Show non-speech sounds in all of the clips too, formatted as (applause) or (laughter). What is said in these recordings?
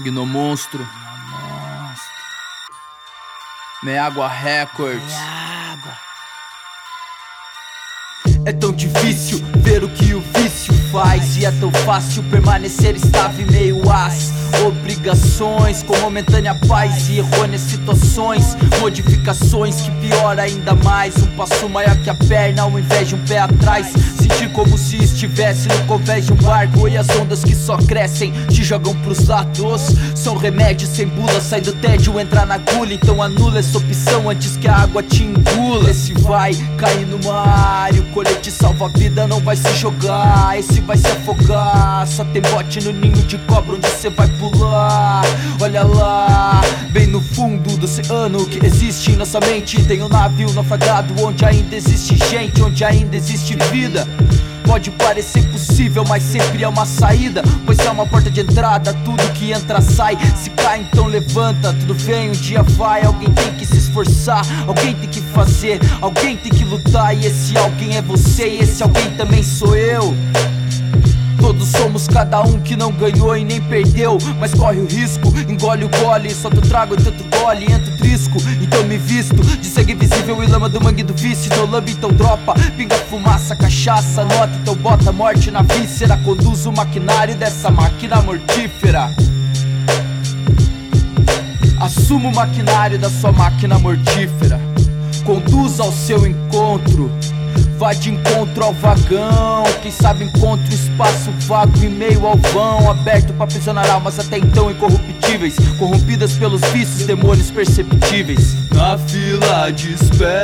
Gnomonstro. Meágua Records. É tão difícil ver o que o faz E é tão fácil permanecer estável e meio as Obrigações com momentânea paz e errôneas situações. Modificações que piora ainda mais Um passo maior que a perna ao invés de um pé atrás. Sentir como se estivesse no convés de um barco E as ondas que só crescem te jogam pros lados. São remédios sem bula, sai do tédio, entrar na agulha Então anula essa opção antes que a água te engula. Esse vai cair no mar o colete salva a vida não vai se jogar Esse vai se afogar, só tem bote no ninho de cobra onde cê vai pular. Olha lá, bem no fundo do oceano que existe em nossa mente. Tem um navio naufragado onde ainda existe gente, onde ainda existe vida Pode parecer possível, mas sempre é uma saída. Pois é uma porta de entrada, tudo que entra sai. Se cai então levanta, tudo vem, um dia vai. Alguém tem que se esforçar, alguém tem que fazer Alguém tem que lutar. E esse alguém é você E esse alguém também sou eu. Todos somos cada um que não ganhou e nem perdeu. Mas corre o risco, engole o gole Só tu trago e tanto gole, entra o trisco. Então me visto de sangue visível e lama do mangue do vício Então lambe, então dropa, pinga fumaça, cachaça Nota, então bota morte na víscera. Conduz o maquinário dessa máquina mortífera. Assuma o maquinário da sua máquina mortífera. Conduz ao seu encontro. Vai de encontro ao vagão. Quem sabe encontra o espaço vago em meio ao vão. Aberto para aprisionar almas até então incorruptíveis. Corrompidas pelos vícios, demônios perceptíveis Na fila de espera.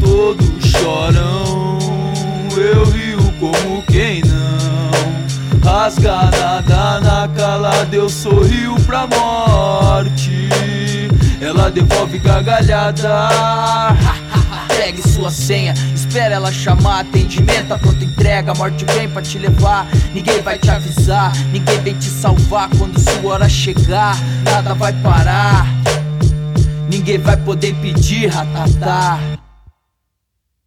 Todos choram Eu rio como quem não. Rasganada na calada Eu sorrio pra morte. Ela devolve gargalhada. (laughs) Pegue sua senha, espera ela chamar Atendimento, a pronta entrega, a morte vem pra te levar. Ninguém vai te avisar, ninguém vem te salvar Quando sua hora chegar, nada vai parar Ninguém vai poder pedir, ratatá